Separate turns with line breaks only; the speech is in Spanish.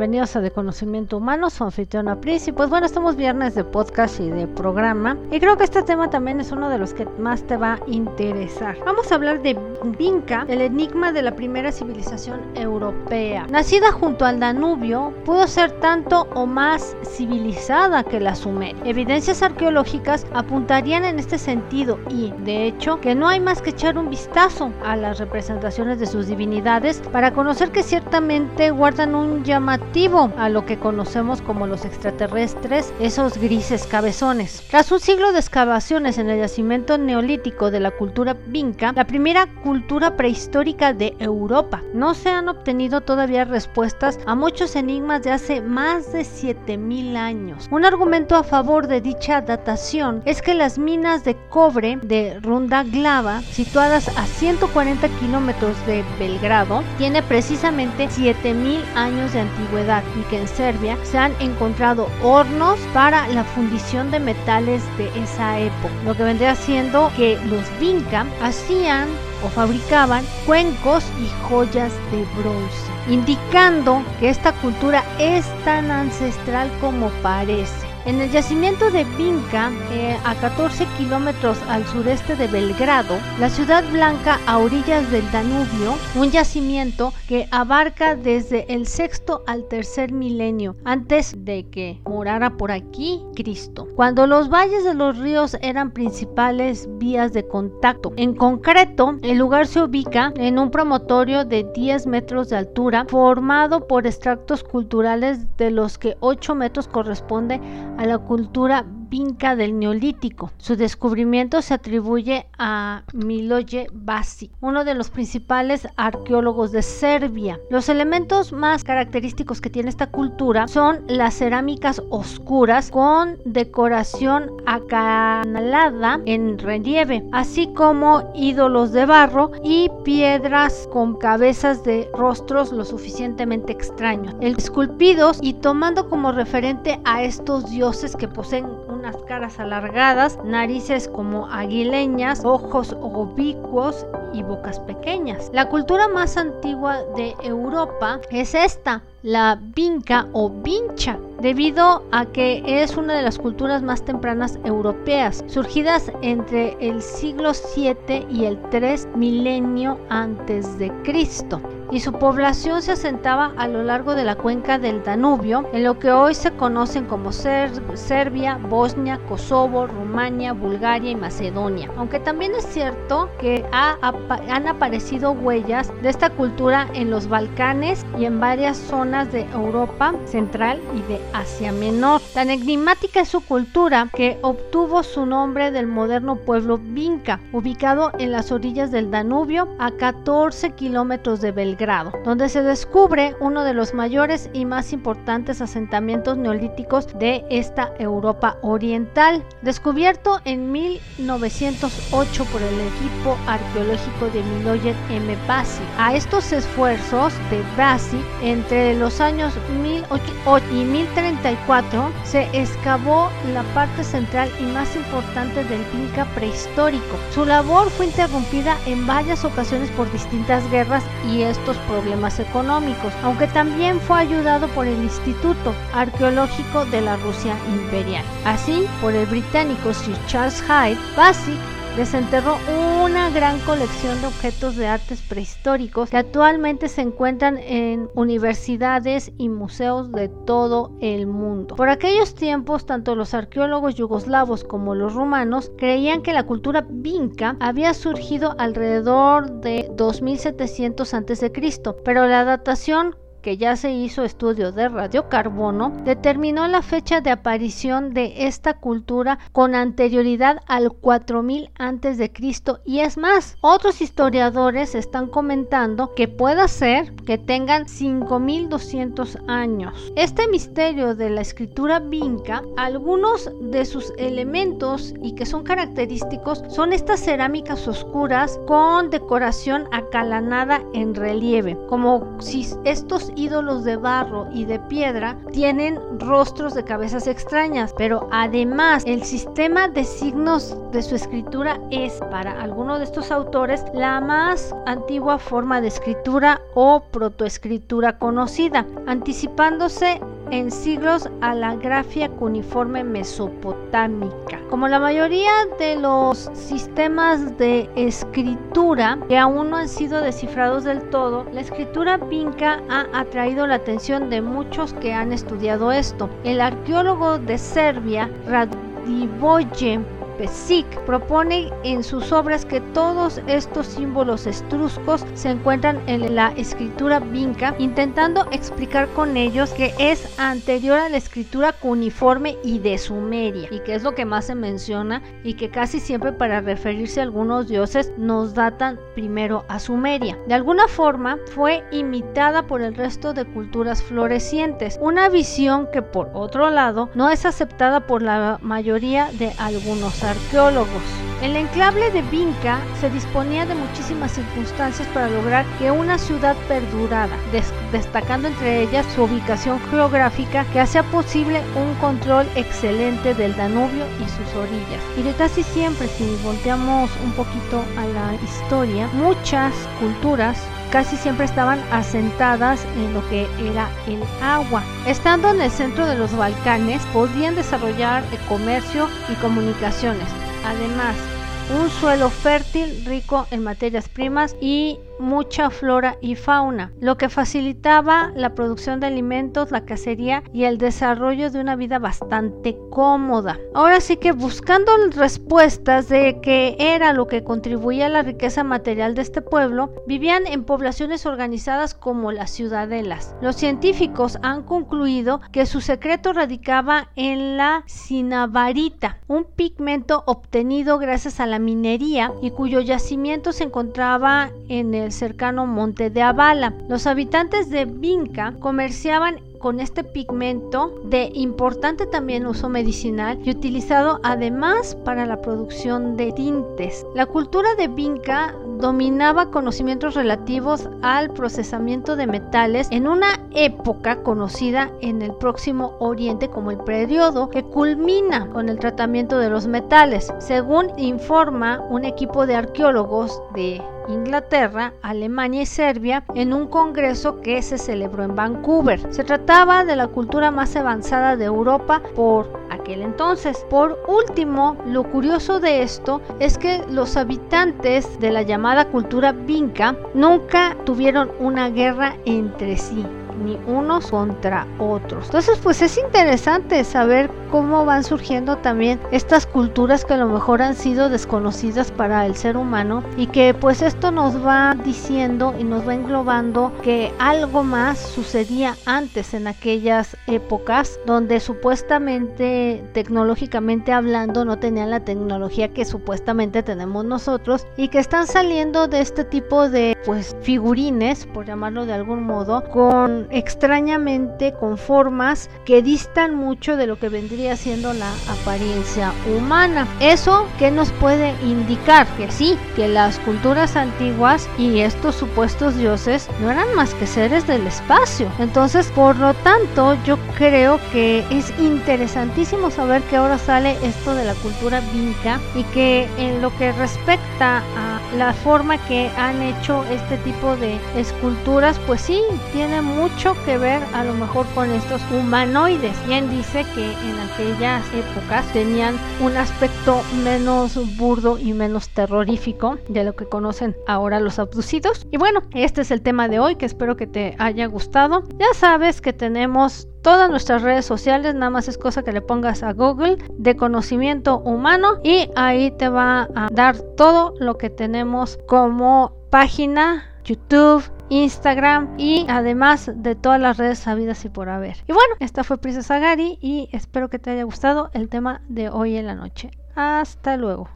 Bienvenidos a De Conocimiento Humano, su anfitriona Pris. Y pues bueno, estamos viernes de podcast y de programa. Y creo que este tema también es uno de los que más te va a interesar. Vamos a hablar de Vinca, el enigma de la primera civilización europea. Nacida junto al Danubio, pudo ser tanto o más civilizada que la Sumeria. Evidencias arqueológicas apuntarían en este sentido y, de hecho, que no hay más que echar un vistazo a las representaciones de sus divinidades para conocer que ciertamente guardan un llamativo a lo que conocemos como los extraterrestres, esos grises cabezones. Tras un siglo de excavaciones en el yacimiento neolítico de la cultura vinca, la primera cultura prehistórica de Europa, no se han obtenido todavía respuestas a muchos enigmas de hace más de 7000 años. Un argumento a favor de dicha datación es que las minas de cobre de Runda Glava, situadas a 140 kilómetros de Belgrado, tiene precisamente 7000 años de antigüedad y que en Serbia se han encontrado hornos para la fundición de metales de esa época, lo que vendría siendo que los Vinca hacían o fabricaban cuencos y joyas de bronce, indicando que esta cultura es tan ancestral como parece. En el yacimiento de Vinca, eh, a 14 kilómetros al sureste de Belgrado, la ciudad blanca a orillas del Danubio, un yacimiento que abarca desde el sexto al tercer milenio, antes de que morara por aquí Cristo, cuando los valles de los ríos eran principales vías de contacto. En concreto, el lugar se ubica en un promontorio de 10 metros de altura, formado por extractos culturales de los que 8 metros corresponde a la cultura vinca del Neolítico. Su descubrimiento se atribuye a Miloje Basi, uno de los principales arqueólogos de Serbia. Los elementos más característicos que tiene esta cultura son las cerámicas oscuras con decoración acanalada en relieve, así como ídolos de barro y piedras con cabezas de rostros lo suficientemente extraños, esculpidos y tomando como referente a estos dioses que poseen unas caras alargadas, narices como aguileñas, ojos oblicuos y bocas pequeñas. La cultura más antigua de Europa es esta, la vinca o vincha, debido a que es una de las culturas más tempranas europeas, surgidas entre el siglo 7 y el 3 milenio antes de Cristo y su población se asentaba a lo largo de la cuenca del Danubio, en lo que hoy se conocen como Serbia, Bosnia, Kosovo, Rumania, Bulgaria y Macedonia. Aunque también es cierto que han aparecido huellas de esta cultura en los Balcanes y en varias zonas de Europa Central y de Asia Menor. Tan enigmática es su cultura que obtuvo su nombre del moderno pueblo Vinca, ubicado en las orillas del Danubio a 14 kilómetros de Belgrado donde se descubre uno de los mayores y más importantes asentamientos neolíticos de esta Europa oriental, descubierto en 1908 por el equipo arqueológico de Miloyen M. Bassi. A estos esfuerzos de Bassi, entre los años 1008 y 1034, se excavó la parte central y más importante del Inca prehistórico. Su labor fue interrumpida en varias ocasiones por distintas guerras y esto problemas económicos, aunque también fue ayudado por el Instituto Arqueológico de la Rusia Imperial. Así, por el británico Sir Charles Hyde, Basic desenterró una gran colección de objetos de artes prehistóricos que actualmente se encuentran en universidades y museos de todo el mundo. Por aquellos tiempos, tanto los arqueólogos yugoslavos como los rumanos creían que la cultura vinca había surgido alrededor de 2700 a.C., pero la datación que ya se hizo estudio de radiocarbono, determinó la fecha de aparición de esta cultura con anterioridad al 4000 a.C. y es más, otros historiadores están comentando que pueda ser que tengan 5200 años. Este misterio de la escritura vinca, algunos de sus elementos y que son característicos son estas cerámicas oscuras con decoración acalanada en relieve, como si estos ídolos de barro y de piedra tienen rostros de cabezas extrañas, pero además el sistema de signos de su escritura es para algunos de estos autores la más antigua forma de escritura o protoescritura conocida, anticipándose en siglos a la grafía cuneiforme mesopotámica. Como la mayoría de los sistemas de escritura que aún no han sido descifrados del todo, la escritura vinca ha atraído la atención de muchos que han estudiado esto. El arqueólogo de Serbia, Radivoje Pesik propone en sus obras que todos estos símbolos estruscos se encuentran en la escritura vinca, intentando explicar con ellos que es anterior a la escritura cuneiforme y de Sumeria, y que es lo que más se menciona y que casi siempre para referirse a algunos dioses nos datan primero a Sumeria. De alguna forma fue imitada por el resto de culturas florecientes, una visión que por otro lado no es aceptada por la mayoría de algunos arqueólogos. El enclave de Vinca se disponía de muchísimas circunstancias para lograr que una ciudad perdurara, destacando entre ellas su ubicación geográfica que hacía posible un control excelente del Danubio y sus orillas. Y de casi siempre, si volteamos un poquito a la historia, muchas culturas casi siempre estaban asentadas en lo que era el agua. Estando en el centro de los Balcanes, podían desarrollar el comercio y comunicaciones. Además, un suelo fértil, rico en materias primas y mucha flora y fauna, lo que facilitaba la producción de alimentos, la cacería y el desarrollo de una vida bastante cómoda. Ahora sí que buscando respuestas de qué era lo que contribuía a la riqueza material de este pueblo, vivían en poblaciones organizadas como las ciudadelas. Los científicos han concluido que su secreto radicaba en la cinabarita, un pigmento obtenido gracias a la minería y cuyo yacimiento se encontraba en el cercano monte de Avala. Los habitantes de Vinca comerciaban con este pigmento de importante también uso medicinal y utilizado además para la producción de tintes. La cultura de Vinca dominaba conocimientos relativos al procesamiento de metales en una época conocida en el próximo Oriente como el periodo que culmina con el tratamiento de los metales, según informa un equipo de arqueólogos de Inglaterra, Alemania y Serbia en un congreso que se celebró en Vancouver. Se trataba de la cultura más avanzada de Europa por aquel entonces. Por último, lo curioso de esto es que los habitantes de la llamada cultura vinca nunca tuvieron una guerra entre sí ni unos contra otros. Entonces, pues es interesante saber cómo van surgiendo también estas culturas que a lo mejor han sido desconocidas para el ser humano y que pues esto nos va diciendo y nos va englobando que algo más sucedía antes en aquellas épocas donde supuestamente tecnológicamente hablando no tenían la tecnología que supuestamente tenemos nosotros y que están saliendo de este tipo de pues figurines por llamarlo de algún modo con extrañamente con formas que distan mucho de lo que vendría siendo la apariencia humana. Eso que nos puede indicar que sí, que las culturas antiguas y estos supuestos dioses no eran más que seres del espacio. Entonces, por lo tanto, yo creo que es interesantísimo saber que ahora sale esto de la cultura vinca y que en lo que respecta a la forma que han hecho este tipo de esculturas, pues sí, tiene mucho que ver a lo mejor con estos humanoides. Quien dice que en aquellas épocas tenían un aspecto menos burdo y menos terrorífico de lo que conocen ahora los abducidos. Y bueno, este es el tema de hoy que espero que te haya gustado. Ya sabes que tenemos todas nuestras redes sociales, nada más es cosa que le pongas a Google de conocimiento humano y ahí te va a dar todo lo que tenemos como página, YouTube, Instagram y además de todas las redes sabidas y por haber. Y bueno, esta fue Princesa Gary y espero que te haya gustado el tema de hoy en la noche. Hasta luego.